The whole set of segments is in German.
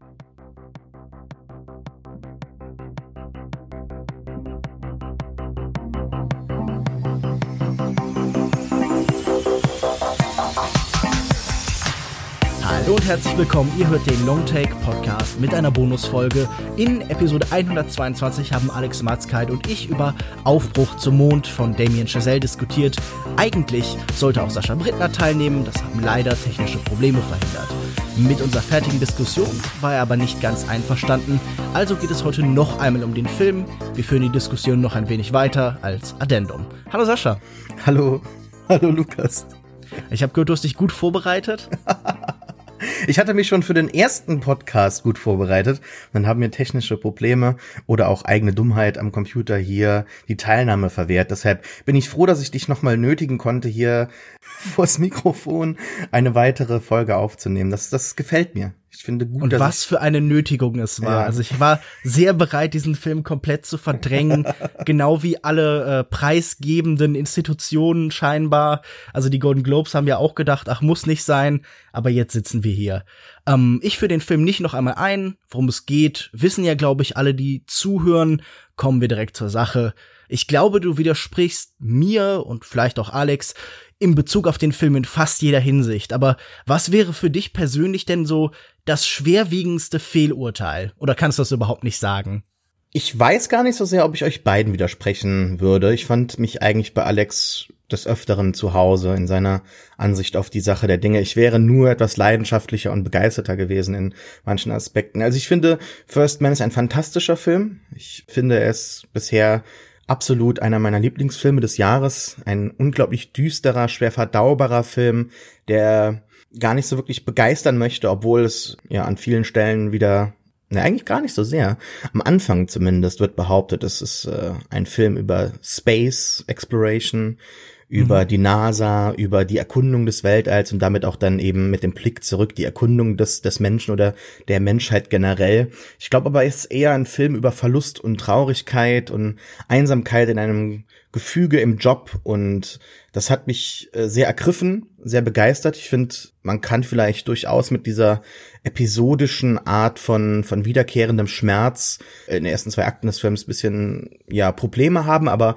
Thank you. Hallo und herzlich willkommen. Ihr hört den Longtake Podcast mit einer Bonusfolge. In Episode 122 haben Alex Matzkeit und ich über Aufbruch zum Mond von Damien Chazelle diskutiert. Eigentlich sollte auch Sascha Brittner teilnehmen, das haben leider technische Probleme verhindert. Mit unserer fertigen Diskussion war er aber nicht ganz einverstanden, also geht es heute noch einmal um den Film. Wir führen die Diskussion noch ein wenig weiter als Addendum. Hallo Sascha. Hallo. Hallo Lukas. Ich habe gehört, du hast dich gut vorbereitet. Ich hatte mich schon für den ersten Podcast gut vorbereitet. Dann haben mir technische Probleme oder auch eigene Dummheit am Computer hier die Teilnahme verwehrt. Deshalb bin ich froh, dass ich dich nochmal nötigen konnte, hier vors Mikrofon eine weitere Folge aufzunehmen. Das, das gefällt mir. Ich finde gut, Und was für eine Nötigung es war. Ja. Also ich war sehr bereit, diesen Film komplett zu verdrängen, genau wie alle äh, preisgebenden Institutionen scheinbar. Also die Golden Globes haben ja auch gedacht, ach muss nicht sein, aber jetzt sitzen wir hier. Ähm, ich führe den Film nicht noch einmal ein, worum es geht, wissen ja glaube ich alle, die zuhören. Kommen wir direkt zur Sache. Ich glaube, du widersprichst mir und vielleicht auch Alex in Bezug auf den Film in fast jeder Hinsicht. Aber was wäre für dich persönlich denn so das schwerwiegendste Fehlurteil? Oder kannst du das überhaupt nicht sagen? Ich weiß gar nicht so sehr, ob ich euch beiden widersprechen würde. Ich fand mich eigentlich bei Alex des Öfteren zu Hause in seiner Ansicht auf die Sache der Dinge. Ich wäre nur etwas leidenschaftlicher und begeisterter gewesen in manchen Aspekten. Also ich finde, First Man ist ein fantastischer Film. Ich finde es bisher absolut einer meiner Lieblingsfilme des Jahres. Ein unglaublich düsterer, schwer verdaubarer Film, der gar nicht so wirklich begeistern möchte, obwohl es ja an vielen Stellen wieder Ne, eigentlich gar nicht so sehr. Am Anfang zumindest wird behauptet, es ist äh, ein Film über Space Exploration, über mhm. die NASA, über die Erkundung des Weltalls und damit auch dann eben mit dem Blick zurück die Erkundung des, des Menschen oder der Menschheit generell. Ich glaube aber, es ist eher ein Film über Verlust und Traurigkeit und Einsamkeit in einem Gefüge im Job und das hat mich äh, sehr ergriffen, sehr begeistert. Ich finde, man kann vielleicht durchaus mit dieser episodischen Art von, von wiederkehrendem Schmerz in den ersten zwei Akten des Films bisschen, ja, Probleme haben, aber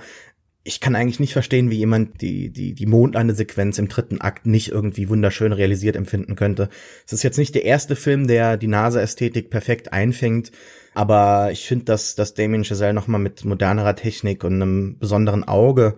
ich kann eigentlich nicht verstehen, wie jemand die, die, die Mondlandesequenz im dritten Akt nicht irgendwie wunderschön realisiert empfinden könnte. Es ist jetzt nicht der erste Film, der die NASA-Ästhetik perfekt einfängt, aber ich finde, dass, dass Damien Chazelle nochmal mit modernerer Technik und einem besonderen Auge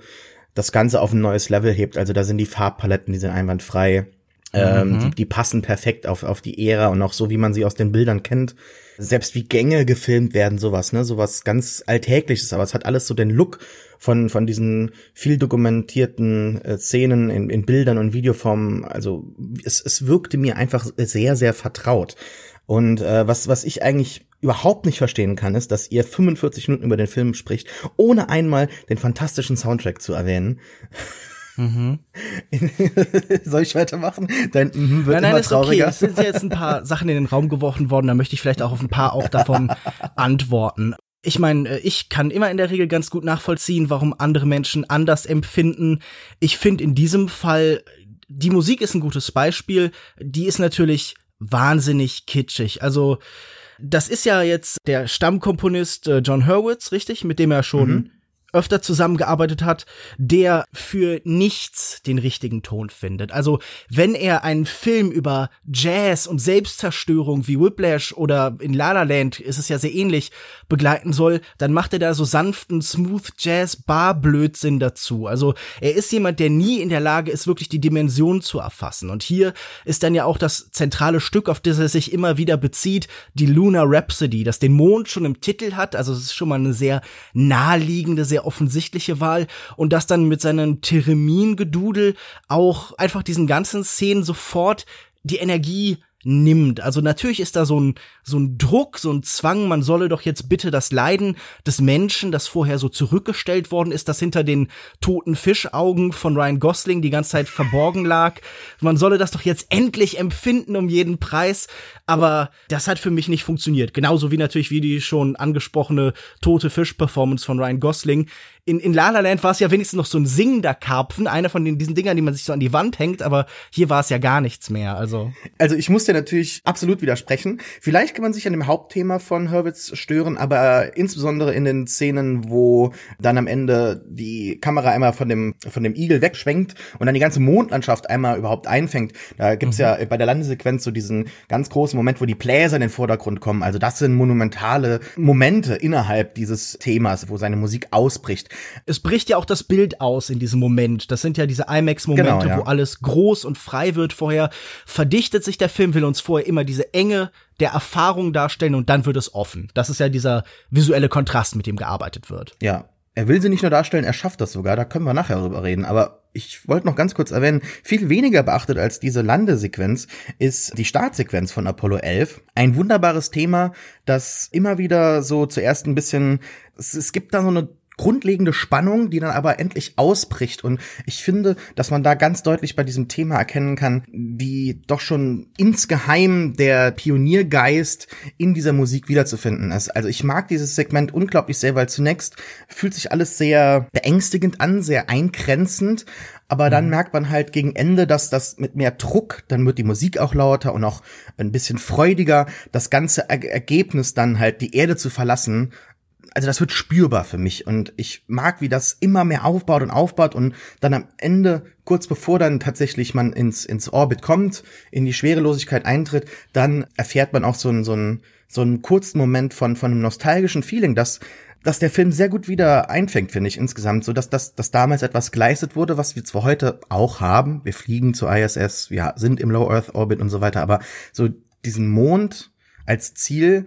das Ganze auf ein neues Level hebt. Also da sind die Farbpaletten, die sind einwandfrei. Ähm, mhm. die, die passen perfekt auf, auf die Ära und auch so, wie man sie aus den Bildern kennt. Selbst wie Gänge gefilmt werden, sowas, ne, sowas ganz Alltägliches, aber es hat alles so den Look von, von diesen viel dokumentierten äh, Szenen in, in Bildern und Videoformen. Also es, es wirkte mir einfach sehr, sehr vertraut. Und äh, was, was ich eigentlich überhaupt nicht verstehen kann, ist, dass ihr 45 Minuten über den Film spricht, ohne einmal den fantastischen Soundtrack zu erwähnen. Mhm. Soll ich weitermachen? Dein mhm wird nein, nein, immer ist trauriger. okay. Es sind jetzt ein paar Sachen in den Raum geworfen worden, da möchte ich vielleicht auch auf ein paar auch davon antworten. Ich meine, äh, ich kann immer in der Regel ganz gut nachvollziehen, warum andere Menschen anders empfinden. Ich finde in diesem Fall, die Musik ist ein gutes Beispiel. Die ist natürlich wahnsinnig kitschig. Also, das ist ja jetzt der Stammkomponist äh, John Hurwitz, richtig? Mit dem er schon mhm öfter zusammengearbeitet hat, der für nichts den richtigen Ton findet. Also wenn er einen Film über Jazz und Selbstzerstörung wie Whiplash oder in La La Land ist es ja sehr ähnlich begleiten soll, dann macht er da so sanften Smooth Jazz Bar Blödsinn dazu. Also er ist jemand, der nie in der Lage ist, wirklich die Dimension zu erfassen. Und hier ist dann ja auch das zentrale Stück, auf das er sich immer wieder bezieht, die Lunar Rhapsody, das den Mond schon im Titel hat. Also es ist schon mal eine sehr naheliegende, sehr offensichtliche Wahl und das dann mit seinem Theremin-Gedudel auch einfach diesen ganzen Szenen sofort die Energie nimmt. Also natürlich ist da so ein, so ein Druck, so ein Zwang, man solle doch jetzt bitte das Leiden des Menschen, das vorher so zurückgestellt worden ist, das hinter den toten Fischaugen von Ryan Gosling die ganze Zeit verborgen lag. Man solle das doch jetzt endlich empfinden um jeden Preis. Aber das hat für mich nicht funktioniert. Genauso wie natürlich wie die schon angesprochene tote Fisch-Performance von Ryan Gosling in, in La La Land war es ja wenigstens noch so ein singender Karpfen, einer von den, diesen Dingern, die man sich so an die Wand hängt, aber hier war es ja gar nichts mehr, also. Also ich muss dir natürlich absolut widersprechen. Vielleicht kann man sich an dem Hauptthema von Hurwitz stören, aber insbesondere in den Szenen, wo dann am Ende die Kamera einmal von dem, von dem Igel wegschwenkt und dann die ganze Mondlandschaft einmal überhaupt einfängt. Da gibt's mhm. ja bei der Landesequenz so diesen ganz großen Moment, wo die Bläser in den Vordergrund kommen. Also das sind monumentale Momente innerhalb dieses Themas, wo seine Musik ausbricht. Es bricht ja auch das Bild aus in diesem Moment. Das sind ja diese IMAX-Momente, genau, ja. wo alles groß und frei wird vorher. Verdichtet sich der Film, will uns vorher immer diese Enge der Erfahrung darstellen und dann wird es offen. Das ist ja dieser visuelle Kontrast, mit dem gearbeitet wird. Ja. Er will sie nicht nur darstellen, er schafft das sogar, da können wir nachher drüber reden. Aber ich wollte noch ganz kurz erwähnen, viel weniger beachtet als diese Landesequenz ist die Startsequenz von Apollo 11. Ein wunderbares Thema, das immer wieder so zuerst ein bisschen, es, es gibt da so eine grundlegende Spannung, die dann aber endlich ausbricht. Und ich finde, dass man da ganz deutlich bei diesem Thema erkennen kann, wie doch schon insgeheim der Pioniergeist in dieser Musik wiederzufinden ist. Also ich mag dieses Segment unglaublich sehr, weil zunächst fühlt sich alles sehr beängstigend an, sehr eingrenzend. Aber dann mhm. merkt man halt gegen Ende, dass das mit mehr Druck, dann wird die Musik auch lauter und auch ein bisschen freudiger, das ganze Ergebnis dann halt die Erde zu verlassen also das wird spürbar für mich und ich mag, wie das immer mehr aufbaut und aufbaut und dann am Ende, kurz bevor dann tatsächlich man ins, ins Orbit kommt, in die Schwerelosigkeit eintritt, dann erfährt man auch so einen, so einen, so einen kurzen Moment von, von einem nostalgischen Feeling, dass dass der Film sehr gut wieder einfängt, finde ich insgesamt, so dass das dass damals etwas geleistet wurde, was wir zwar heute auch haben. Wir fliegen zur ISS, wir sind im Low Earth Orbit und so weiter, aber so diesen Mond als Ziel,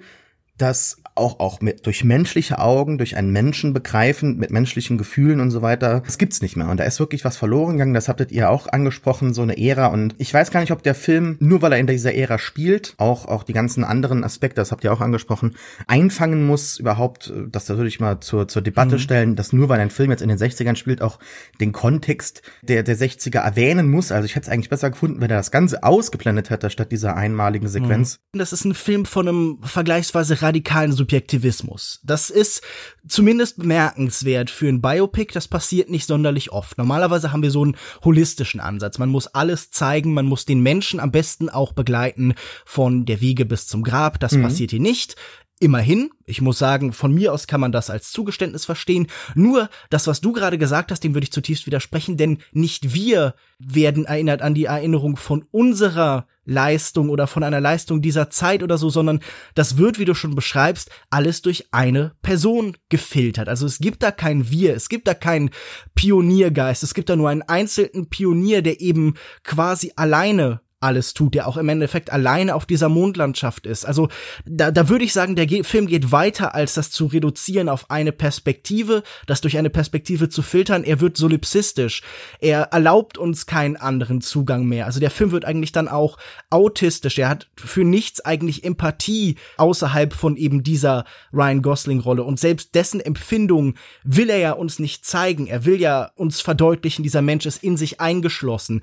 das auch, auch mit, durch menschliche Augen, durch einen Menschen begreifen, mit menschlichen Gefühlen und so weiter. Das gibt's nicht mehr. Und da ist wirklich was verloren gegangen. Das hattet ihr auch angesprochen, so eine Ära. Und ich weiß gar nicht, ob der Film, nur weil er in dieser Ära spielt, auch, auch die ganzen anderen Aspekte, das habt ihr auch angesprochen, einfangen muss, überhaupt, das würde ich mal zur, zur Debatte mhm. stellen, dass nur weil ein Film jetzt in den 60ern spielt, auch den Kontext der, der 60er erwähnen muss. Also ich hätte es eigentlich besser gefunden, wenn er das Ganze ausgeblendet hätte, statt dieser einmaligen Sequenz. Mhm. Das ist ein Film von einem vergleichsweise radikalen Subjektivismus. Das ist zumindest bemerkenswert für ein Biopic. Das passiert nicht sonderlich oft. Normalerweise haben wir so einen holistischen Ansatz. Man muss alles zeigen, man muss den Menschen am besten auch begleiten von der Wiege bis zum Grab. Das mhm. passiert hier nicht. Immerhin, ich muss sagen, von mir aus kann man das als Zugeständnis verstehen. Nur das, was du gerade gesagt hast, dem würde ich zutiefst widersprechen, denn nicht wir werden erinnert an die Erinnerung von unserer Leistung oder von einer Leistung dieser Zeit oder so, sondern das wird, wie du schon beschreibst, alles durch eine Person gefiltert. Also es gibt da kein Wir, es gibt da keinen Pioniergeist, es gibt da nur einen einzelnen Pionier, der eben quasi alleine alles tut, der auch im Endeffekt alleine auf dieser Mondlandschaft ist. Also da, da würde ich sagen, der Ge Film geht weiter, als das zu reduzieren auf eine Perspektive, das durch eine Perspektive zu filtern. Er wird solipsistisch. Er erlaubt uns keinen anderen Zugang mehr. Also der Film wird eigentlich dann auch autistisch. Er hat für nichts eigentlich Empathie außerhalb von eben dieser Ryan Gosling-Rolle. Und selbst dessen Empfindung will er ja uns nicht zeigen. Er will ja uns verdeutlichen, dieser Mensch ist in sich eingeschlossen.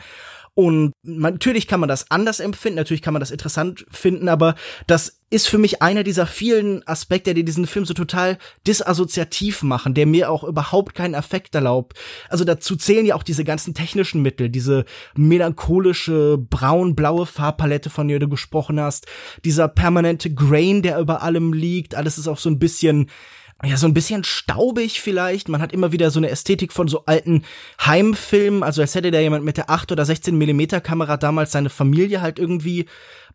Und natürlich kann man das anders empfinden, natürlich kann man das interessant finden, aber das ist für mich einer dieser vielen Aspekte, die diesen Film so total disassoziativ machen, der mir auch überhaupt keinen Effekt erlaubt. Also dazu zählen ja auch diese ganzen technischen Mittel, diese melancholische braun-blaue Farbpalette, von der du gesprochen hast, dieser permanente Grain, der über allem liegt, alles ist auch so ein bisschen ja, so ein bisschen staubig vielleicht. Man hat immer wieder so eine Ästhetik von so alten Heimfilmen, also als hätte da jemand mit der 8 oder 16 Millimeter Kamera damals seine Familie halt irgendwie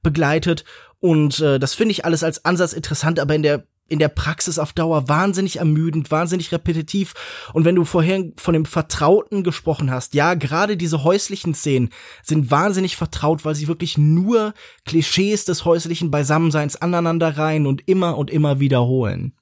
begleitet. Und äh, das finde ich alles als Ansatz interessant, aber in der in der Praxis auf Dauer wahnsinnig ermüdend, wahnsinnig repetitiv. Und wenn du vorher von dem Vertrauten gesprochen hast, ja, gerade diese häuslichen Szenen sind wahnsinnig vertraut, weil sie wirklich nur Klischees des häuslichen Beisammenseins aneinanderreihen und immer und immer wiederholen.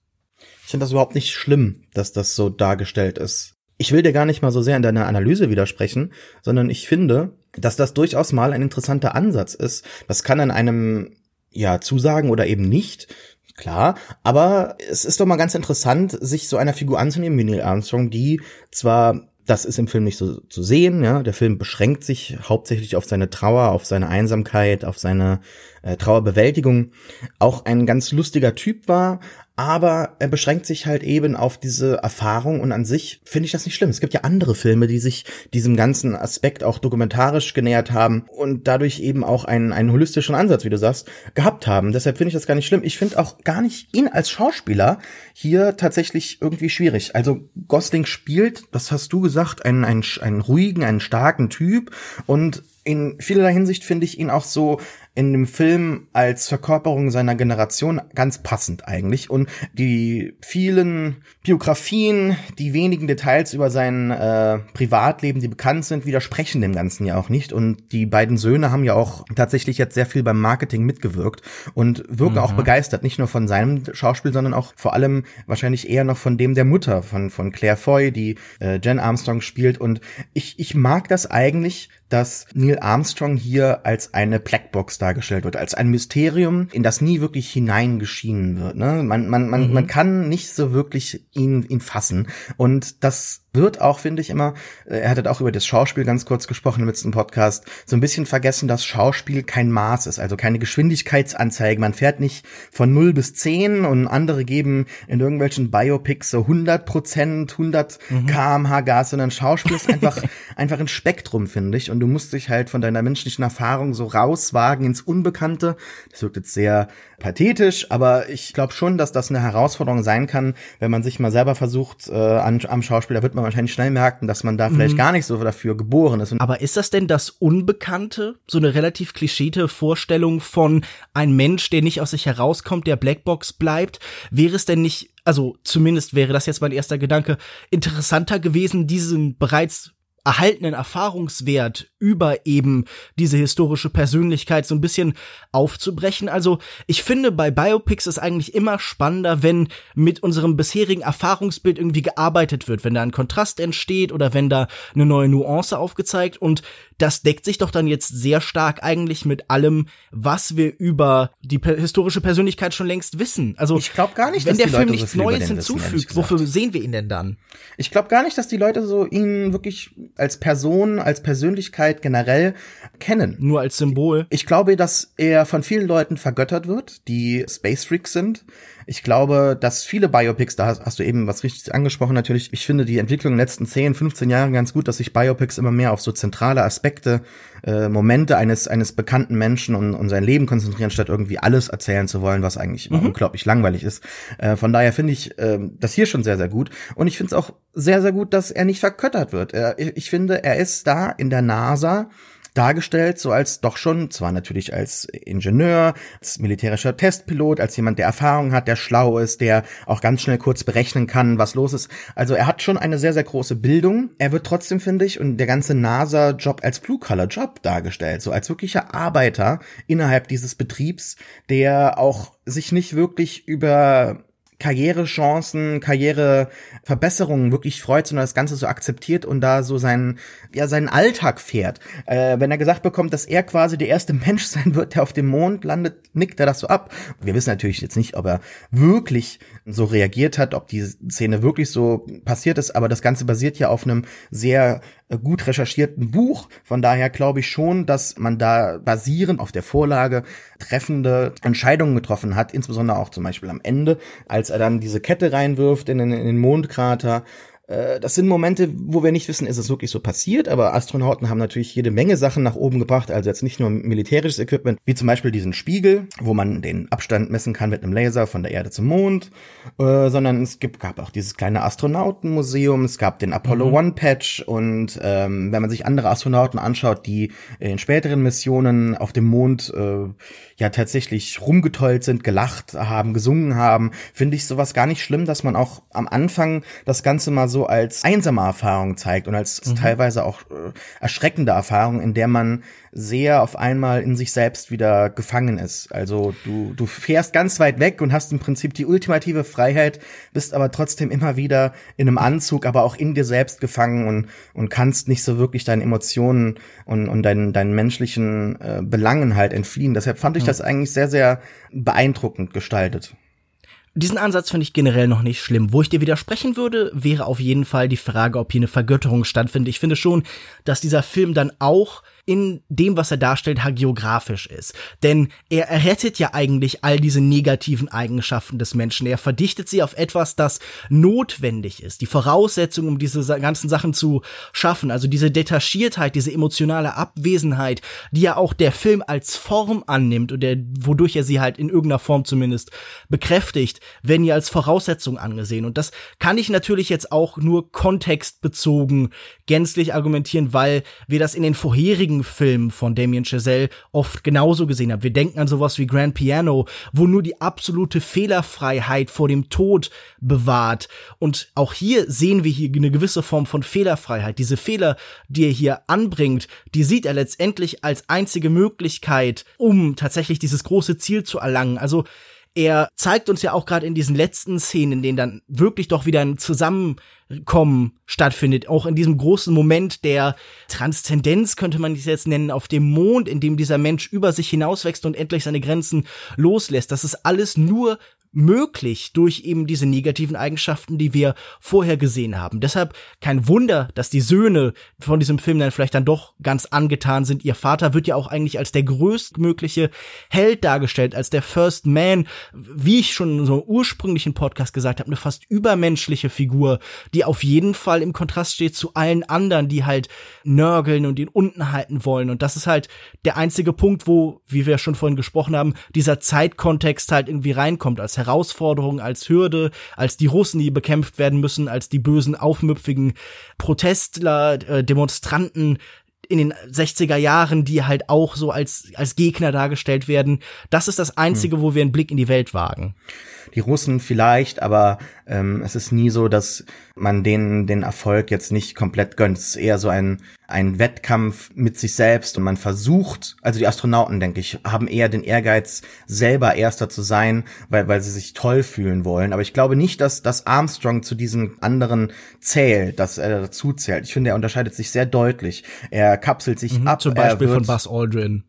Ich finde das überhaupt nicht schlimm, dass das so dargestellt ist. Ich will dir gar nicht mal so sehr in deiner Analyse widersprechen, sondern ich finde, dass das durchaus mal ein interessanter Ansatz ist. Das kann an einem ja zusagen oder eben nicht. Klar, aber es ist doch mal ganz interessant, sich so einer Figur anzunehmen wie Neil Armstrong, die zwar das ist im Film nicht so zu sehen, ja. Der Film beschränkt sich hauptsächlich auf seine Trauer, auf seine Einsamkeit, auf seine äh, Trauerbewältigung. Auch ein ganz lustiger Typ war, aber er beschränkt sich halt eben auf diese Erfahrung und an sich finde ich das nicht schlimm. Es gibt ja andere Filme, die sich diesem ganzen Aspekt auch dokumentarisch genähert haben und dadurch eben auch einen, einen holistischen Ansatz, wie du sagst, gehabt haben. Deshalb finde ich das gar nicht schlimm. Ich finde auch gar nicht ihn als Schauspieler hier tatsächlich irgendwie schwierig. Also Gosling spielt, das hast du gesagt, einen, einen, einen ruhigen, einen starken Typ und in vielerlei Hinsicht finde ich ihn auch so in dem Film als Verkörperung seiner Generation ganz passend eigentlich. Und die vielen Biografien, die wenigen Details über sein äh, Privatleben, die bekannt sind, widersprechen dem Ganzen ja auch nicht. Und die beiden Söhne haben ja auch tatsächlich jetzt sehr viel beim Marketing mitgewirkt und wirken mhm. auch begeistert, nicht nur von seinem Schauspiel, sondern auch vor allem wahrscheinlich eher noch von dem der Mutter von, von Claire Foy, die äh, Jen Armstrong spielt. Und ich, ich mag das eigentlich, dass Neil Armstrong hier als eine Blackbox dargestellt wird, als ein Mysterium, in das nie wirklich hineingeschienen wird. Ne? Man, man, man, mhm. man kann nicht so wirklich ihn, ihn fassen. Und das wird auch, finde ich immer, äh, er hat auch über das Schauspiel ganz kurz gesprochen im letzten Podcast, so ein bisschen vergessen, dass Schauspiel kein Maß ist, also keine Geschwindigkeitsanzeige. Man fährt nicht von 0 bis 10 und andere geben in irgendwelchen Biopics so 100 Prozent, 100 mhm. kmh Gas, sondern Schauspiel ist einfach, einfach ein Spektrum, finde ich. Und du musst dich halt von deiner menschlichen Erfahrung so rauswagen ins Unbekannte. Das wirkt jetzt sehr pathetisch, aber ich glaube schon, dass das eine Herausforderung sein kann, wenn man sich mal selber versucht äh, an, am Schauspiel, da wird man man wahrscheinlich schnell merken, dass man da vielleicht mhm. gar nicht so dafür geboren ist. Aber ist das denn das Unbekannte? So eine relativ klischeete Vorstellung von ein Mensch, der nicht aus sich herauskommt, der Blackbox bleibt? Wäre es denn nicht, also zumindest wäre das jetzt mein erster Gedanke, interessanter gewesen, diesen bereits erhaltenen Erfahrungswert über eben diese historische Persönlichkeit so ein bisschen aufzubrechen. Also ich finde, bei Biopics ist eigentlich immer spannender, wenn mit unserem bisherigen Erfahrungsbild irgendwie gearbeitet wird, wenn da ein Kontrast entsteht oder wenn da eine neue Nuance aufgezeigt und das deckt sich doch dann jetzt sehr stark eigentlich mit allem, was wir über die per historische Persönlichkeit schon längst wissen. Also ich glaube gar nicht, wenn der Film nichts Neues hinzufügt, wissen, wofür sehen wir ihn denn dann? Ich glaube gar nicht, dass die Leute so ihn wirklich als Person, als Persönlichkeit generell kennen. Nur als Symbol. Ich glaube, dass er von vielen Leuten vergöttert wird, die Space Freaks sind. Ich glaube, dass viele Biopics, da hast, hast, du eben was richtig angesprochen natürlich, ich finde die Entwicklung in den letzten 10, 15 Jahren ganz gut, dass sich Biopics immer mehr auf so zentrale Aspekte, äh, Momente eines, eines bekannten Menschen und, und sein Leben konzentrieren, statt irgendwie alles erzählen zu wollen, was eigentlich mhm. unglaublich langweilig ist. Äh, von daher finde ich äh, das hier schon sehr, sehr gut. Und ich finde es auch sehr, sehr gut, dass er nicht verköttert wird. Er, ich finde, er ist da in der NASA dargestellt, so als doch schon, zwar natürlich als Ingenieur, als militärischer Testpilot, als jemand, der Erfahrung hat, der schlau ist, der auch ganz schnell kurz berechnen kann, was los ist. Also er hat schon eine sehr, sehr große Bildung. Er wird trotzdem, finde ich, und der ganze NASA-Job als Blue-Color-Job dargestellt, so als wirklicher Arbeiter innerhalb dieses Betriebs, der auch sich nicht wirklich über Karrierechancen, Karriereverbesserungen wirklich freut, sondern das Ganze so akzeptiert und da so seinen, ja, seinen Alltag fährt. Äh, wenn er gesagt bekommt, dass er quasi der erste Mensch sein wird, der auf dem Mond landet, nickt er das so ab. Wir wissen natürlich jetzt nicht, ob er wirklich so reagiert hat, ob die Szene wirklich so passiert ist, aber das Ganze basiert ja auf einem sehr gut recherchierten Buch. Von daher glaube ich schon, dass man da basierend auf der Vorlage treffende Entscheidungen getroffen hat, insbesondere auch zum Beispiel am Ende, als er dann diese Kette reinwirft in den, in den Mondkrater äh, das sind Momente, wo wir nicht wissen, ist es wirklich so passiert, aber Astronauten haben natürlich jede Menge Sachen nach oben gebracht, also jetzt nicht nur militärisches Equipment, wie zum Beispiel diesen Spiegel, wo man den Abstand messen kann mit einem Laser von der Erde zum Mond, äh, sondern es gibt, gab auch dieses kleine Astronautenmuseum, es gab den Apollo mhm. One Patch und ähm, wenn man sich andere Astronauten anschaut, die in späteren Missionen auf dem Mond äh, ja tatsächlich rumgetollt sind, gelacht haben, gesungen haben, finde ich sowas gar nicht schlimm, dass man auch am Anfang das Ganze mal so als einsame Erfahrung zeigt und als mhm. teilweise auch äh, erschreckende Erfahrung, in der man sehr auf einmal in sich selbst wieder gefangen ist. Also du, du fährst ganz weit weg und hast im Prinzip die ultimative Freiheit, bist aber trotzdem immer wieder in einem Anzug, aber auch in dir selbst gefangen und, und kannst nicht so wirklich deinen Emotionen und, und deinen, deinen menschlichen äh, Belangen halt entfliehen. Deshalb fand ich das eigentlich sehr, sehr beeindruckend gestaltet. Diesen Ansatz finde ich generell noch nicht schlimm. Wo ich dir widersprechen würde, wäre auf jeden Fall die Frage, ob hier eine Vergötterung stattfindet. Ich finde schon, dass dieser Film dann auch in dem, was er darstellt, hagiografisch ist. Denn er errettet ja eigentlich all diese negativen Eigenschaften des Menschen. Er verdichtet sie auf etwas, das notwendig ist. Die Voraussetzung, um diese ganzen Sachen zu schaffen. Also diese Detachiertheit, diese emotionale Abwesenheit, die ja auch der Film als Form annimmt und der, wodurch er sie halt in irgendeiner Form zumindest bekräftigt, werden ja als Voraussetzung angesehen. Und das kann ich natürlich jetzt auch nur kontextbezogen gänzlich argumentieren, weil wir das in den vorherigen Filmen von Damien Chazelle oft genauso gesehen haben. Wir denken an sowas wie Grand Piano, wo nur die absolute Fehlerfreiheit vor dem Tod bewahrt. Und auch hier sehen wir hier eine gewisse Form von Fehlerfreiheit. Diese Fehler, die er hier anbringt, die sieht er letztendlich als einzige Möglichkeit, um tatsächlich dieses große Ziel zu erlangen. Also er zeigt uns ja auch gerade in diesen letzten Szenen, in denen dann wirklich doch wieder ein Zusammenkommen stattfindet, auch in diesem großen Moment der Transzendenz könnte man es jetzt nennen, auf dem Mond, in dem dieser Mensch über sich hinauswächst und endlich seine Grenzen loslässt. Das ist alles nur möglich durch eben diese negativen Eigenschaften, die wir vorher gesehen haben. Deshalb kein Wunder, dass die Söhne von diesem Film dann vielleicht dann doch ganz angetan sind. Ihr Vater wird ja auch eigentlich als der größtmögliche Held dargestellt, als der First Man, wie ich schon in einem ursprünglichen Podcast gesagt habe, eine fast übermenschliche Figur, die auf jeden Fall im Kontrast steht zu allen anderen, die halt nörgeln und ihn unten halten wollen. Und das ist halt der einzige Punkt, wo, wie wir schon vorhin gesprochen haben, dieser Zeitkontext halt irgendwie reinkommt als Herausforderung, als Hürde, als die Russen, die bekämpft werden müssen, als die bösen, aufmüpfigen Protestler, äh, Demonstranten, in den 60er Jahren, die halt auch so als, als Gegner dargestellt werden. Das ist das Einzige, hm. wo wir einen Blick in die Welt wagen die Russen vielleicht, aber ähm, es ist nie so, dass man denen den Erfolg jetzt nicht komplett gönnt. Es ist eher so ein, ein Wettkampf mit sich selbst und man versucht, also die Astronauten, denke ich, haben eher den Ehrgeiz, selber Erster zu sein, weil, weil sie sich toll fühlen wollen. Aber ich glaube nicht, dass, dass Armstrong zu diesen anderen zählt, dass er dazu zählt. Ich finde, er unterscheidet sich sehr deutlich. Er kapselt sich mhm, ab. Zum Beispiel von Buzz Aldrin.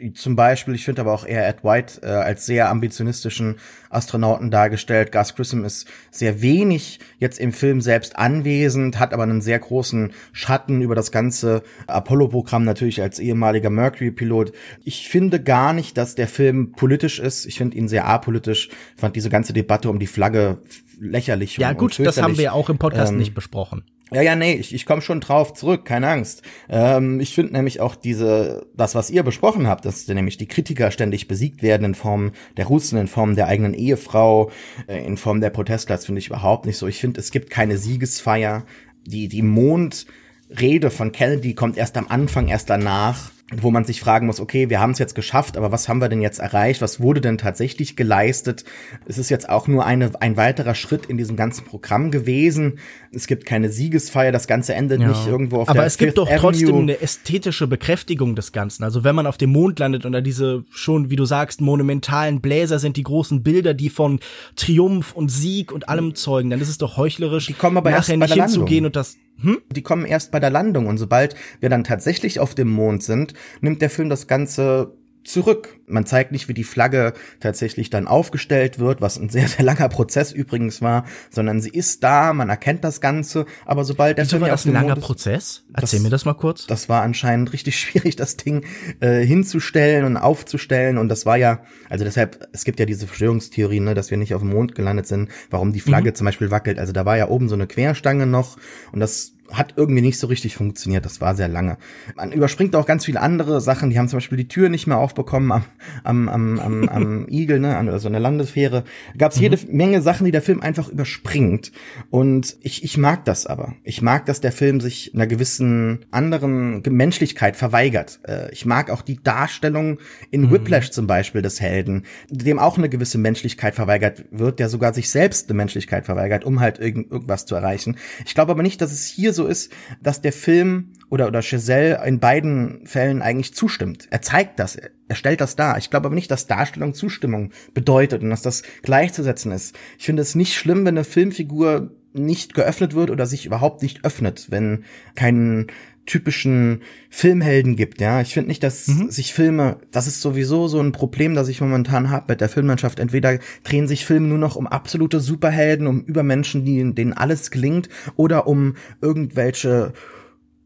Äh, zum Beispiel, ich finde aber auch eher Ed White äh, als sehr ambitionistischen Astronauten dargestellt. Gus Grissom ist sehr wenig jetzt im Film selbst anwesend, hat aber einen sehr großen Schatten über das ganze Apollo-Programm natürlich als ehemaliger Mercury-Pilot. Ich finde gar nicht, dass der Film politisch ist. Ich finde ihn sehr apolitisch. Ich fand diese ganze Debatte um die Flagge lächerlich. Ja gut, das haben wir ja auch im Podcast ähm, nicht besprochen. Ja, ja, nee, ich, ich komme schon drauf zurück, keine Angst. Ähm, ich finde nämlich auch diese, das, was ihr besprochen habt, dass nämlich die Kritiker ständig besiegt werden in Form der Russen, in Form der eigenen Ehefrau, äh, in Form der Protestler, das finde ich überhaupt nicht so. Ich finde, es gibt keine Siegesfeier. Die, die Mondrede von Kennedy kommt erst am Anfang, erst danach wo man sich fragen muss, okay, wir haben es jetzt geschafft, aber was haben wir denn jetzt erreicht? Was wurde denn tatsächlich geleistet? Es ist jetzt auch nur eine, ein weiterer Schritt in diesem ganzen Programm gewesen. Es gibt keine Siegesfeier, das Ganze endet ja. nicht irgendwo auf aber der Aber es gibt doch Avenue. trotzdem eine ästhetische Bekräftigung des Ganzen. Also wenn man auf dem Mond landet und da diese schon, wie du sagst, monumentalen Bläser sind, die großen Bilder, die von Triumph und Sieg und allem zeugen, dann ist es doch heuchlerisch, die kommen aber nachher nicht hinzugehen und das hm? Die kommen erst bei der Landung und sobald wir dann tatsächlich auf dem Mond sind, nimmt der Film das Ganze zurück. Man zeigt nicht, wie die Flagge tatsächlich dann aufgestellt wird, was ein sehr, sehr langer Prozess übrigens war, sondern sie ist da, man erkennt das Ganze, aber sobald der Wieso Film war das ein langer Mond Prozess? Erzähl das, mir das mal kurz. Das war anscheinend richtig schwierig, das Ding äh, hinzustellen und aufzustellen und das war ja, also deshalb, es gibt ja diese Verschwörungstheorie, ne, dass wir nicht auf dem Mond gelandet sind, warum die Flagge mhm. zum Beispiel wackelt. Also da war ja oben so eine Querstange noch und das hat irgendwie nicht so richtig funktioniert. Das war sehr lange. Man überspringt auch ganz viele andere Sachen. Die haben zum Beispiel die Tür nicht mehr aufbekommen am, am, am, am, am Igel, ne, an so einer Landesfähre. Gab es mhm. jede Menge Sachen, die der Film einfach überspringt. Und ich, ich mag das aber. Ich mag, dass der Film sich einer gewissen anderen Menschlichkeit verweigert. Äh, ich mag auch die Darstellung in mhm. Whiplash zum Beispiel des Helden, dem auch eine gewisse Menschlichkeit verweigert wird, der sogar sich selbst eine Menschlichkeit verweigert, um halt irgend, irgendwas zu erreichen. Ich glaube aber nicht, dass es hier so ist, dass der Film oder, oder Chazelle in beiden Fällen eigentlich zustimmt. Er zeigt das, er stellt das dar. Ich glaube aber nicht, dass Darstellung Zustimmung bedeutet und dass das gleichzusetzen ist. Ich finde es nicht schlimm, wenn eine Filmfigur nicht geöffnet wird oder sich überhaupt nicht öffnet, wenn kein typischen Filmhelden gibt, ja. Ich finde nicht, dass mhm. sich Filme, das ist sowieso so ein Problem, das ich momentan habe mit der Filmlandschaft. Entweder drehen sich Filme nur noch um absolute Superhelden, um Übermenschen, die, denen alles gelingt, oder um irgendwelche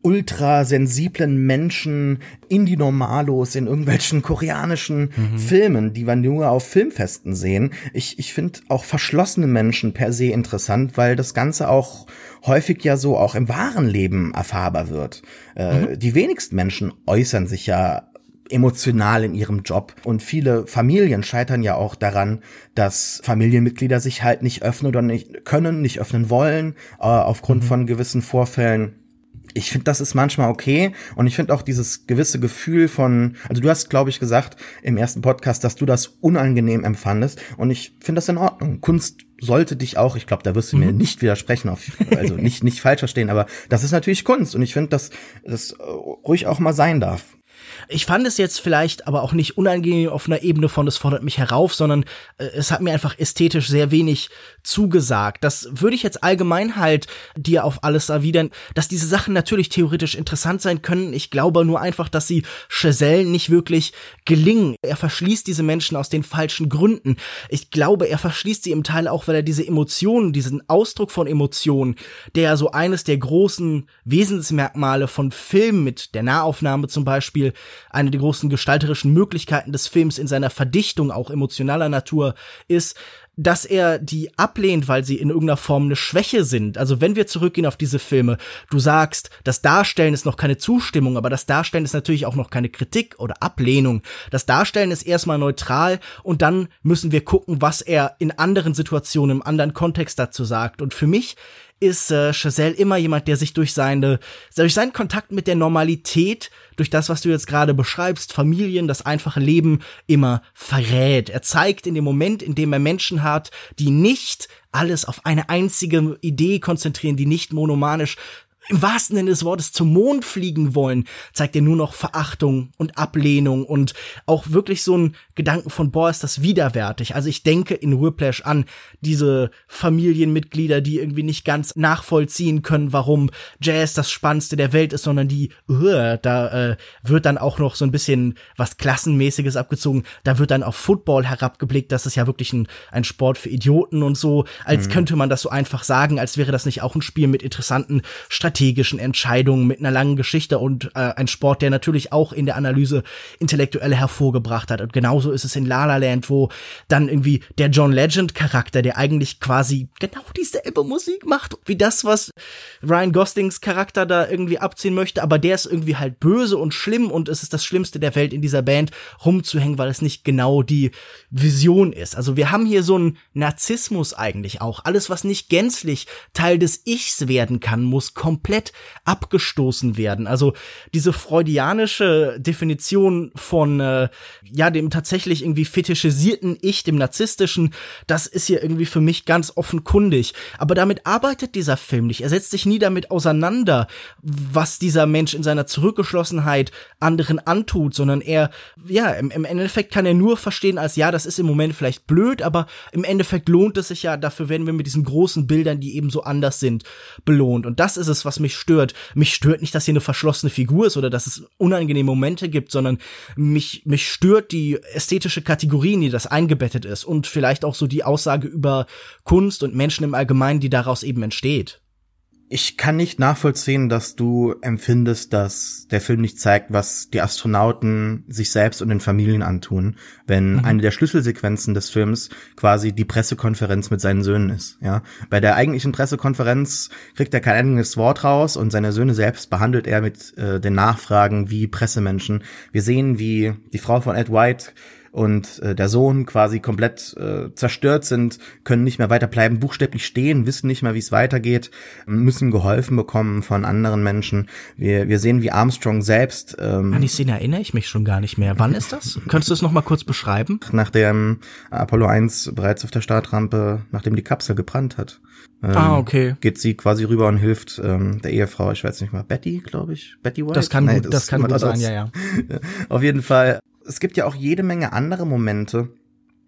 ultrasensiblen Menschen, Indie-Normalos in irgendwelchen koreanischen mhm. Filmen, die wir nur auf Filmfesten sehen. Ich, ich finde auch verschlossene Menschen per se interessant, weil das Ganze auch häufig ja so auch im wahren Leben erfahrbar wird. Äh, mhm. Die wenigsten Menschen äußern sich ja emotional in ihrem Job. Und viele Familien scheitern ja auch daran, dass Familienmitglieder sich halt nicht öffnen oder nicht können, nicht öffnen wollen, äh, aufgrund mhm. von gewissen Vorfällen ich finde, das ist manchmal okay und ich finde auch dieses gewisse Gefühl von, also du hast, glaube ich, gesagt im ersten Podcast, dass du das unangenehm empfandest und ich finde das in Ordnung. Kunst sollte dich auch, ich glaube, da wirst du mhm. mir nicht widersprechen, auf, also nicht nicht falsch verstehen, aber das ist natürlich Kunst und ich finde, dass das ruhig auch mal sein darf. Ich fand es jetzt vielleicht aber auch nicht unangenehm auf einer Ebene von, es fordert mich herauf, sondern äh, es hat mir einfach ästhetisch sehr wenig zugesagt. Das würde ich jetzt allgemein halt dir auf alles erwidern, dass diese Sachen natürlich theoretisch interessant sein können. Ich glaube nur einfach, dass sie Chazelle nicht wirklich gelingen. Er verschließt diese Menschen aus den falschen Gründen. Ich glaube, er verschließt sie im Teil auch, weil er diese Emotionen, diesen Ausdruck von Emotionen, der so eines der großen Wesensmerkmale von Film mit der Nahaufnahme zum Beispiel eine der großen gestalterischen Möglichkeiten des Films in seiner Verdichtung auch emotionaler Natur ist, dass er die ablehnt, weil sie in irgendeiner Form eine Schwäche sind. Also wenn wir zurückgehen auf diese Filme, du sagst, das Darstellen ist noch keine Zustimmung, aber das Darstellen ist natürlich auch noch keine Kritik oder Ablehnung. Das Darstellen ist erstmal neutral und dann müssen wir gucken, was er in anderen Situationen, im anderen Kontext dazu sagt. Und für mich ist äh, Chazelle immer jemand, der sich durch seine, durch seinen Kontakt mit der Normalität, durch das, was du jetzt gerade beschreibst, Familien, das einfache Leben immer verrät. Er zeigt in dem Moment, in dem er Menschen hat, die nicht alles auf eine einzige Idee konzentrieren, die nicht monomanisch im wahrsten Sinne des Wortes zum Mond fliegen wollen, zeigt er nur noch Verachtung und Ablehnung und auch wirklich so ein Gedanken von, boah, ist das widerwärtig. Also ich denke in Whiplash an diese Familienmitglieder, die irgendwie nicht ganz nachvollziehen können, warum Jazz das Spannendste der Welt ist, sondern die, uh, da äh, wird dann auch noch so ein bisschen was Klassenmäßiges abgezogen. Da wird dann auf Football herabgeblickt, das ist ja wirklich ein, ein Sport für Idioten und so, als mhm. könnte man das so einfach sagen, als wäre das nicht auch ein Spiel mit interessanten Strategien strategischen Entscheidungen mit einer langen Geschichte und äh, ein Sport, der natürlich auch in der Analyse intellektuelle hervorgebracht hat. Und genauso ist es in La La Land, wo dann irgendwie der John Legend Charakter, der eigentlich quasi genau dieselbe Musik macht wie das, was Ryan Goslings Charakter da irgendwie abziehen möchte, aber der ist irgendwie halt böse und schlimm und es ist das Schlimmste der Welt in dieser Band rumzuhängen, weil es nicht genau die Vision ist. Also wir haben hier so einen Narzissmus eigentlich auch. Alles, was nicht gänzlich Teil des Ichs werden kann, muss komplett komplett abgestoßen werden. Also diese freudianische Definition von äh, ja dem tatsächlich irgendwie fetischisierten Ich, dem narzisstischen, das ist hier irgendwie für mich ganz offenkundig. Aber damit arbeitet dieser Film nicht. Er setzt sich nie damit auseinander, was dieser Mensch in seiner Zurückgeschlossenheit anderen antut, sondern er ja im, im Endeffekt kann er nur verstehen als ja, das ist im Moment vielleicht blöd, aber im Endeffekt lohnt es sich ja. Dafür werden wir mit diesen großen Bildern, die eben so anders sind, belohnt. Und das ist es, was was mich stört. Mich stört nicht, dass hier eine verschlossene Figur ist oder dass es unangenehme Momente gibt, sondern mich, mich stört die ästhetische Kategorie, in die das eingebettet ist und vielleicht auch so die Aussage über Kunst und Menschen im Allgemeinen, die daraus eben entsteht ich kann nicht nachvollziehen, dass du empfindest, dass der Film nicht zeigt, was die Astronauten sich selbst und den Familien antun, wenn mhm. eine der Schlüsselsequenzen des Films quasi die Pressekonferenz mit seinen Söhnen ist. Ja, bei der eigentlichen Pressekonferenz kriegt er kein eigenes Wort raus und seine Söhne selbst behandelt er mit äh, den Nachfragen wie Pressemenschen. Wir sehen, wie die Frau von Ed White und äh, der Sohn quasi komplett äh, zerstört sind, können nicht mehr weiter bleiben, buchstäblich stehen, wissen nicht mehr, wie es weitergeht, müssen geholfen bekommen von anderen Menschen. Wir, wir sehen, wie Armstrong selbst. Ähm, An die Szene erinnere ich mich schon gar nicht mehr. Wann ist das? Könntest du es noch mal kurz beschreiben? Nachdem Apollo 1 bereits auf der Startrampe, nachdem die Kapsel gebrannt hat. Ähm, ah, okay. Geht sie quasi rüber und hilft ähm, der Ehefrau, ich weiß nicht mal, Betty, glaube ich. Betty White? Das kann gut, das, das kann gut sein, ja, ja. Auf jeden Fall es gibt ja auch jede Menge andere Momente,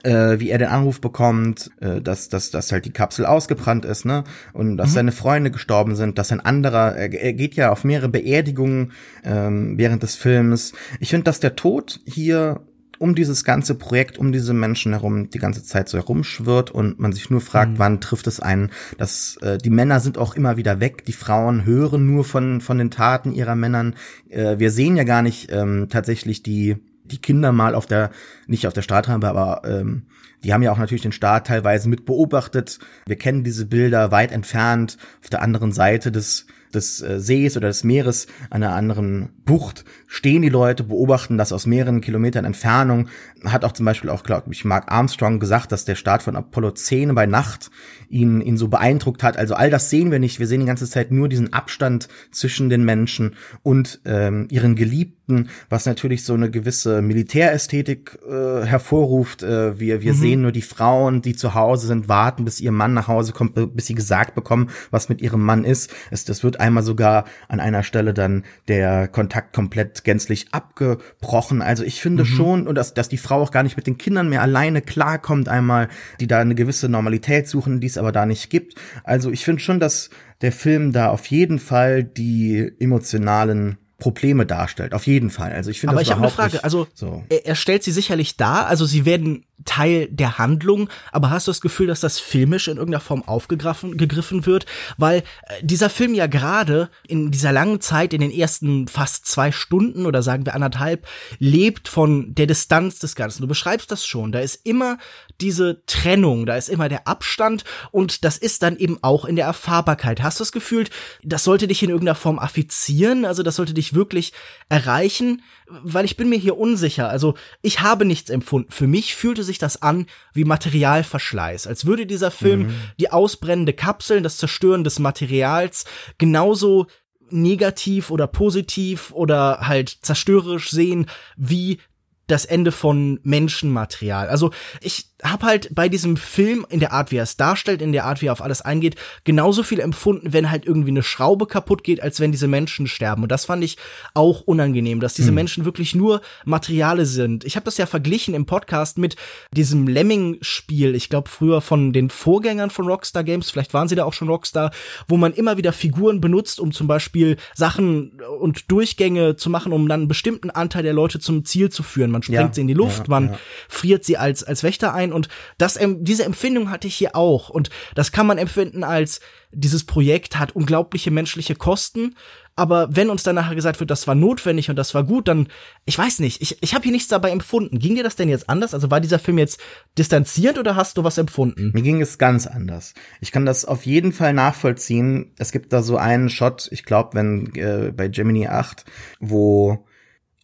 äh, wie er den Anruf bekommt, äh, dass, dass, dass halt die Kapsel ausgebrannt ist, ne? Und dass mhm. seine Freunde gestorben sind, dass ein anderer, er, er geht ja auf mehrere Beerdigungen ähm, während des Films. Ich finde, dass der Tod hier um dieses ganze Projekt, um diese Menschen herum die ganze Zeit so herumschwirrt und man sich nur fragt, mhm. wann trifft es einen, dass äh, die Männer sind auch immer wieder weg, die Frauen hören nur von, von den Taten ihrer Männern. Äh, wir sehen ja gar nicht ähm, tatsächlich die, die Kinder mal auf der, nicht auf der Startrampe, aber ähm, die haben ja auch natürlich den Staat teilweise mit beobachtet. Wir kennen diese Bilder weit entfernt auf der anderen Seite des des äh, Sees oder des Meeres, einer anderen Bucht, stehen die Leute, beobachten das aus mehreren Kilometern Entfernung. Hat auch zum Beispiel auch, glaube ich, Mark Armstrong gesagt, dass der Start von Apollo 10 bei Nacht ihn, ihn so beeindruckt hat. Also all das sehen wir nicht. Wir sehen die ganze Zeit nur diesen Abstand zwischen den Menschen und ähm, ihren Geliebten, was natürlich so eine gewisse Militärästhetik äh, hervorruft. Äh, wir wir mhm. sehen nur die Frauen, die zu Hause sind, warten, bis ihr Mann nach Hause kommt, bis sie gesagt bekommen, was mit ihrem Mann ist. Es, das wird einmal sogar an einer Stelle dann der Kontakt komplett gänzlich abgebrochen. Also ich finde mhm. schon, und dass, dass die Frau auch gar nicht mit den Kindern mehr alleine klarkommt einmal, die da eine gewisse Normalität suchen, die es aber da nicht gibt. Also ich finde schon, dass der Film da auf jeden Fall die emotionalen Probleme darstellt. Auf jeden Fall. Also ich finde Aber ich habe eine Frage. Also so. er, er stellt sie sicherlich dar. Also sie werden Teil der Handlung, aber hast du das Gefühl, dass das filmisch in irgendeiner Form aufgegriffen gegriffen wird? Weil äh, dieser Film ja gerade in dieser langen Zeit, in den ersten fast zwei Stunden oder sagen wir anderthalb, lebt von der Distanz des Ganzen. Du beschreibst das schon. Da ist immer diese Trennung, da ist immer der Abstand und das ist dann eben auch in der Erfahrbarkeit. Hast du das Gefühl, das sollte dich in irgendeiner Form affizieren? Also das sollte dich wirklich erreichen? Weil ich bin mir hier unsicher. Also ich habe nichts empfunden. Für mich fühlte sich das an wie Materialverschleiß, als würde dieser Film mhm. die ausbrennende Kapseln, das Zerstören des Materials genauso negativ oder positiv oder halt zerstörerisch sehen wie das Ende von Menschenmaterial. Also ich habe halt bei diesem Film in der Art, wie er es darstellt, in der Art, wie er auf alles eingeht, genauso viel empfunden, wenn halt irgendwie eine Schraube kaputt geht, als wenn diese Menschen sterben. Und das fand ich auch unangenehm, dass diese hm. Menschen wirklich nur Materiale sind. Ich habe das ja verglichen im Podcast mit diesem Lemming-Spiel, ich glaube früher von den Vorgängern von Rockstar Games, vielleicht waren sie da auch schon Rockstar, wo man immer wieder Figuren benutzt, um zum Beispiel Sachen und Durchgänge zu machen, um dann einen bestimmten Anteil der Leute zum Ziel zu führen. Man springt ja, sie in die Luft, ja, man ja. friert sie als, als Wächter ein und das, diese Empfindung hatte ich hier auch. Und das kann man empfinden als, dieses Projekt hat unglaubliche menschliche Kosten. Aber wenn uns dann nachher gesagt wird, das war notwendig und das war gut, dann, ich weiß nicht, ich, ich habe hier nichts dabei empfunden. Ging dir das denn jetzt anders? Also war dieser Film jetzt distanziert oder hast du was empfunden? Mir ging es ganz anders. Ich kann das auf jeden Fall nachvollziehen. Es gibt da so einen Shot, ich glaube, wenn äh, bei Gemini 8, wo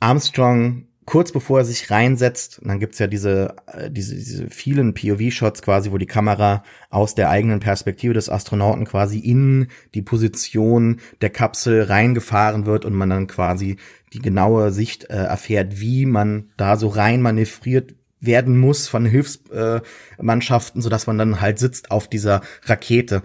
Armstrong kurz bevor er sich reinsetzt, dann gibt's ja diese, äh, diese, diese vielen POV-Shots quasi, wo die Kamera aus der eigenen Perspektive des Astronauten quasi in die Position der Kapsel reingefahren wird und man dann quasi die genaue Sicht äh, erfährt, wie man da so rein manövriert werden muss von Hilfsmannschaften, äh, so dass man dann halt sitzt auf dieser Rakete.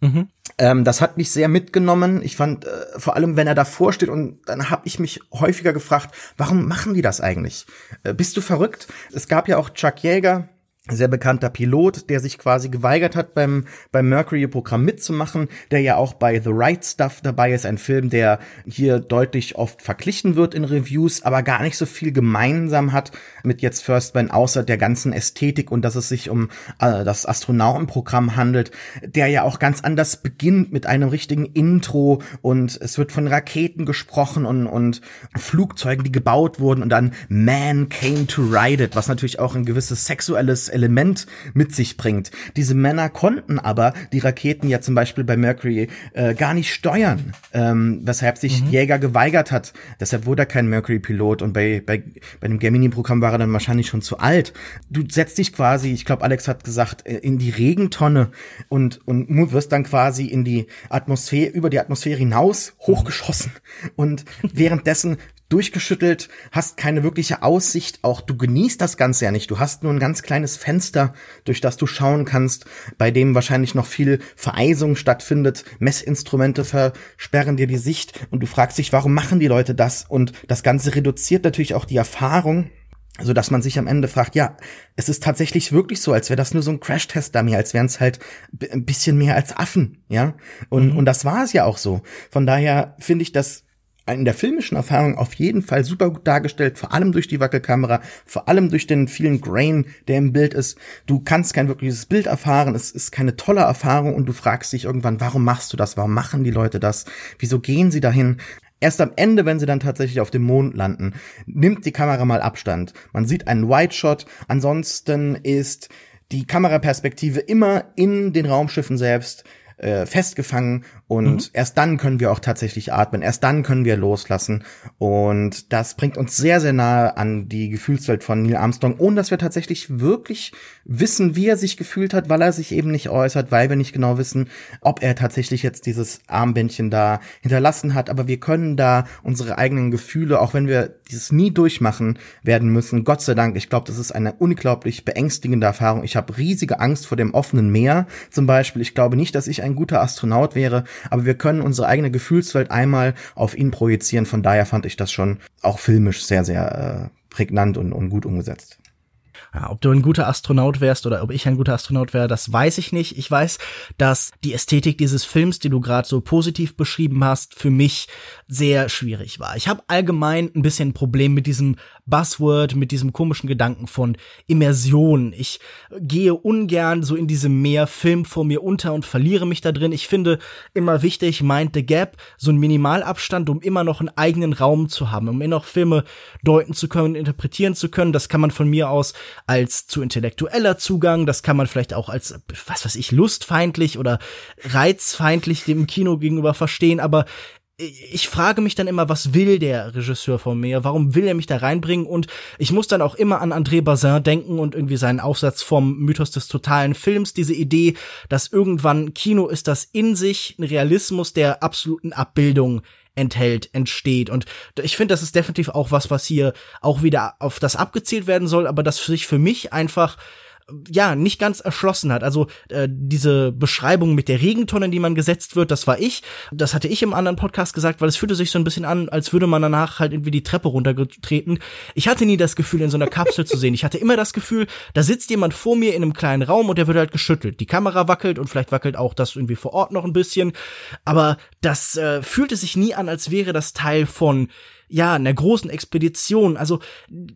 Mhm. Ähm, das hat mich sehr mitgenommen. Ich fand, äh, vor allem, wenn er davor steht und dann habe ich mich häufiger gefragt, warum machen die das eigentlich? Äh, bist du verrückt? Es gab ja auch Chuck Yeager, sehr bekannter Pilot, der sich quasi geweigert hat, beim, beim Mercury-Programm mitzumachen, der ja auch bei The Right Stuff dabei ist, ein Film, der hier deutlich oft verglichen wird in Reviews, aber gar nicht so viel gemeinsam hat mit jetzt First Man, außer der ganzen Ästhetik und dass es sich um äh, das Astronautenprogramm handelt, der ja auch ganz anders beginnt mit einem richtigen Intro und es wird von Raketen gesprochen und, und Flugzeugen, die gebaut wurden und dann Man came to ride it, was natürlich auch ein gewisses sexuelles Element mit sich bringt. Diese Männer konnten aber die Raketen ja zum Beispiel bei Mercury äh, gar nicht steuern, ähm, weshalb sich mhm. Jäger geweigert hat. Deshalb wurde er kein Mercury-Pilot und bei, bei, bei dem Gemini-Programm war er dann wahrscheinlich schon zu alt. Du setzt dich quasi, ich glaube, Alex hat gesagt, äh, in die Regentonne und, und wirst dann quasi in die Atmosphäre, über die Atmosphäre hinaus hochgeschossen. Und währenddessen durchgeschüttelt, hast keine wirkliche Aussicht, auch du genießt das Ganze ja nicht. Du hast nur ein ganz kleines Fenster, durch das du schauen kannst, bei dem wahrscheinlich noch viel Vereisung stattfindet. Messinstrumente versperren dir die Sicht und du fragst dich, warum machen die Leute das? Und das Ganze reduziert natürlich auch die Erfahrung so dass man sich am Ende fragt, ja, es ist tatsächlich wirklich so, als wäre das nur so ein Crash-Test da mir, als wären es halt ein bisschen mehr als Affen, ja. Und, mhm. und das war es ja auch so. Von daher finde ich das in der filmischen Erfahrung auf jeden Fall super gut dargestellt, vor allem durch die Wackelkamera, vor allem durch den vielen Grain, der im Bild ist. Du kannst kein wirkliches Bild erfahren, es ist keine tolle Erfahrung und du fragst dich irgendwann, warum machst du das? Warum machen die Leute das? Wieso gehen sie dahin? Erst am Ende, wenn sie dann tatsächlich auf dem Mond landen, nimmt die Kamera mal Abstand. Man sieht einen White Shot, ansonsten ist die Kameraperspektive immer in den Raumschiffen selbst äh, festgefangen und mhm. erst dann können wir auch tatsächlich atmen, erst dann können wir loslassen und das bringt uns sehr, sehr nahe an die Gefühlswelt von Neil Armstrong, ohne dass wir tatsächlich wirklich wissen, wie er sich gefühlt hat, weil er sich eben nicht äußert, weil wir nicht genau wissen, ob er tatsächlich jetzt dieses Armbändchen da hinterlassen hat, aber wir können da unsere eigenen Gefühle, auch wenn wir dieses nie durchmachen werden müssen, Gott sei Dank, ich glaube, das ist eine unglaublich beängstigende Erfahrung. Ich habe riesige Angst vor dem offenen Meer zum Beispiel. Ich glaube nicht, dass ich ein guter Astronaut wäre, aber wir können unsere eigene Gefühlswelt einmal auf ihn projizieren. Von daher fand ich das schon auch filmisch sehr, sehr äh, prägnant und, und gut umgesetzt. Ja, ob du ein guter Astronaut wärst oder ob ich ein guter Astronaut wäre, das weiß ich nicht. Ich weiß, dass die Ästhetik dieses Films, die du gerade so positiv beschrieben hast, für mich sehr schwierig war. Ich habe allgemein ein bisschen ein Problem mit diesem Buzzword, mit diesem komischen Gedanken von Immersion. Ich gehe ungern so in diesem Meer Film vor mir unter und verliere mich da drin. Ich finde immer wichtig, Mind the Gap, so ein Minimalabstand, um immer noch einen eigenen Raum zu haben, um immer noch Filme deuten zu können, interpretieren zu können. Das kann man von mir aus als zu intellektueller Zugang, das kann man vielleicht auch als, was weiß ich, lustfeindlich oder reizfeindlich dem Kino gegenüber verstehen, aber ich frage mich dann immer, was will der Regisseur von mir? Warum will er mich da reinbringen? Und ich muss dann auch immer an André Bazin denken und irgendwie seinen Aufsatz vom Mythos des totalen Films, diese Idee, dass irgendwann Kino ist, das in sich ein Realismus der absoluten Abbildung enthält, entsteht. Und ich finde, das ist definitiv auch was, was hier auch wieder auf das abgezielt werden soll, aber das sich für mich einfach ja, nicht ganz erschlossen hat. Also äh, diese Beschreibung mit der Regentonne, die man gesetzt wird, das war ich. Das hatte ich im anderen Podcast gesagt, weil es fühlte sich so ein bisschen an, als würde man danach halt irgendwie die Treppe runtergetreten. Ich hatte nie das Gefühl, in so einer Kapsel zu sehen. Ich hatte immer das Gefühl, da sitzt jemand vor mir in einem kleinen Raum und der wird halt geschüttelt. Die Kamera wackelt und vielleicht wackelt auch das irgendwie vor Ort noch ein bisschen. Aber das äh, fühlte sich nie an, als wäre das Teil von ja, einer großen Expedition. Also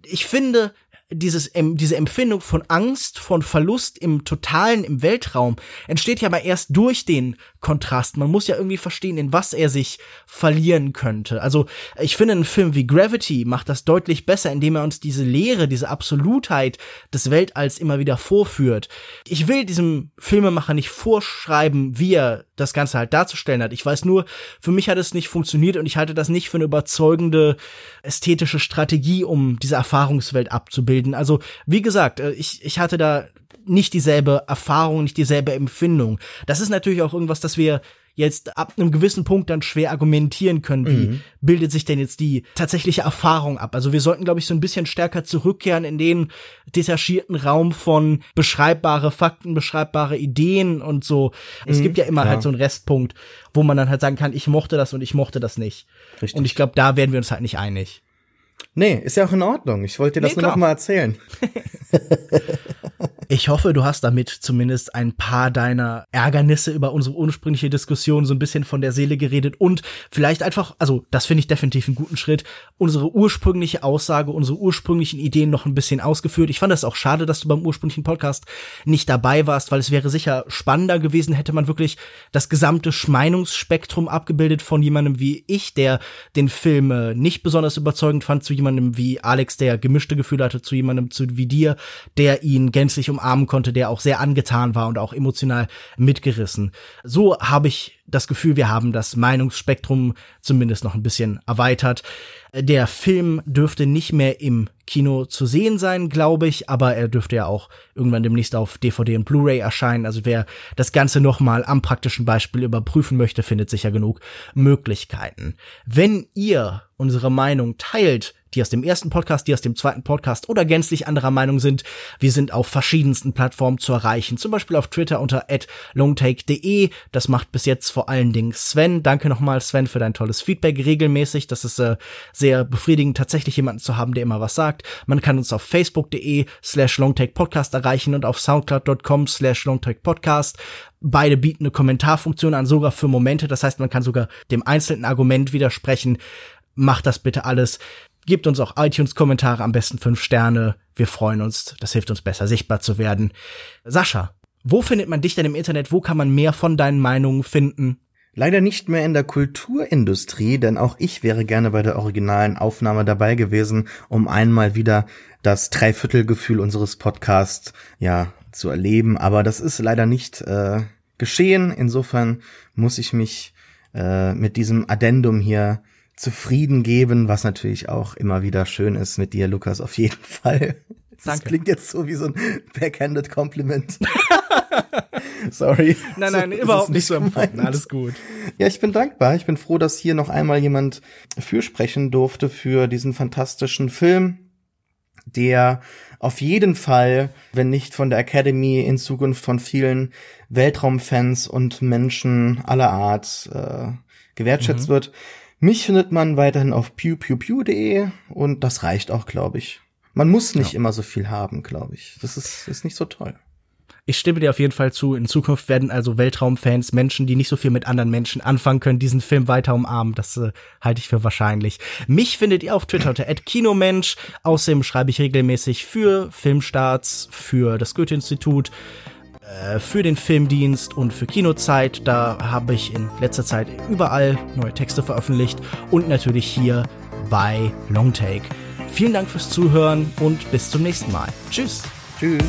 ich finde, dieses, diese Empfindung von Angst, von Verlust im Totalen, im Weltraum, entsteht ja aber erst durch den Kontrast. Man muss ja irgendwie verstehen, in was er sich verlieren könnte. Also, ich finde, ein Film wie Gravity macht das deutlich besser, indem er uns diese Leere, diese Absolutheit des Weltalls immer wieder vorführt. Ich will diesem Filmemacher nicht vorschreiben, wie er das Ganze halt darzustellen hat. Ich weiß nur, für mich hat es nicht funktioniert und ich halte das nicht für eine überzeugende ästhetische Strategie, um diese Erfahrungswelt abzubilden. Also, wie gesagt, äh, ich, ich hatte da nicht dieselbe Erfahrung, nicht dieselbe Empfindung. Das ist natürlich auch irgendwas, das wir jetzt ab einem gewissen Punkt dann schwer argumentieren können, wie mhm. bildet sich denn jetzt die tatsächliche Erfahrung ab. Also wir sollten, glaube ich, so ein bisschen stärker zurückkehren in den detachierten Raum von beschreibbare Fakten, beschreibbare Ideen und so. Mhm, es gibt ja immer klar. halt so einen Restpunkt, wo man dann halt sagen kann, ich mochte das und ich mochte das nicht. Richtig. Und ich glaube, da werden wir uns halt nicht einig. Nee, ist ja auch in Ordnung. Ich wollte dir das nee, nur noch mal erzählen. Ich hoffe, du hast damit zumindest ein paar deiner Ärgernisse über unsere ursprüngliche Diskussion so ein bisschen von der Seele geredet und vielleicht einfach, also das finde ich definitiv einen guten Schritt, unsere ursprüngliche Aussage, unsere ursprünglichen Ideen noch ein bisschen ausgeführt. Ich fand es auch schade, dass du beim ursprünglichen Podcast nicht dabei warst, weil es wäre sicher spannender gewesen, hätte man wirklich das gesamte Meinungsspektrum abgebildet von jemandem wie ich, der den Film äh, nicht besonders überzeugend fand, zu jemandem wie Alex, der gemischte Gefühle hatte, zu jemandem zu, wie dir, der ihn gänzlich um umarmen konnte, der auch sehr angetan war und auch emotional mitgerissen. So habe ich das Gefühl, wir haben das Meinungsspektrum zumindest noch ein bisschen erweitert. Der Film dürfte nicht mehr im Kino zu sehen sein, glaube ich, aber er dürfte ja auch irgendwann demnächst auf DVD und Blu-ray erscheinen. Also wer das Ganze nochmal am praktischen Beispiel überprüfen möchte, findet sicher genug Möglichkeiten. Wenn ihr unsere Meinung teilt, die aus dem ersten Podcast, die aus dem zweiten Podcast oder gänzlich anderer Meinung sind. Wir sind auf verschiedensten Plattformen zu erreichen, zum Beispiel auf Twitter unter longtake.de. Das macht bis jetzt vor allen Dingen Sven. Danke nochmal, Sven, für dein tolles Feedback regelmäßig. Das ist äh, sehr befriedigend, tatsächlich jemanden zu haben, der immer was sagt. Man kann uns auf facebook.de slash longtakepodcast erreichen und auf soundcloud.com slash longtakepodcast. Beide bieten eine Kommentarfunktion an, sogar für Momente. Das heißt, man kann sogar dem einzelnen Argument widersprechen. macht das bitte alles. Gebt uns auch iTunes-Kommentare, am besten fünf Sterne. Wir freuen uns. Das hilft uns besser sichtbar zu werden. Sascha, wo findet man dich denn im Internet? Wo kann man mehr von deinen Meinungen finden? Leider nicht mehr in der Kulturindustrie, denn auch ich wäre gerne bei der originalen Aufnahme dabei gewesen, um einmal wieder das Dreiviertelgefühl unseres Podcasts ja zu erleben. Aber das ist leider nicht äh, geschehen. Insofern muss ich mich äh, mit diesem Addendum hier zufrieden geben, was natürlich auch immer wieder schön ist mit dir, Lukas, auf jeden Fall. Das Danke. klingt jetzt so wie so ein backhanded Compliment. Sorry. Nein, nein, so, überhaupt nicht so empfunden. Alles gut. Ja, ich bin dankbar. Ich bin froh, dass hier noch einmal jemand fürsprechen durfte für diesen fantastischen Film, der auf jeden Fall, wenn nicht von der Academy in Zukunft von vielen Weltraumfans und Menschen aller Art äh, gewertschätzt mhm. wird. Mich findet man weiterhin auf pewpewpew.de und das reicht auch, glaube ich. Man muss nicht ja. immer so viel haben, glaube ich. Das ist, ist nicht so toll. Ich stimme dir auf jeden Fall zu. In Zukunft werden also Weltraumfans, Menschen, die nicht so viel mit anderen Menschen anfangen können, diesen Film weiter umarmen. Das äh, halte ich für wahrscheinlich. Mich findet ihr auf Twitter unter @kinomensch. Außerdem schreibe ich regelmäßig für Filmstarts, für das Goethe-Institut, für den Filmdienst und für Kinozeit. Da habe ich in letzter Zeit überall neue Texte veröffentlicht und natürlich hier bei Longtake. Vielen Dank fürs Zuhören und bis zum nächsten Mal. Tschüss. Tschüss.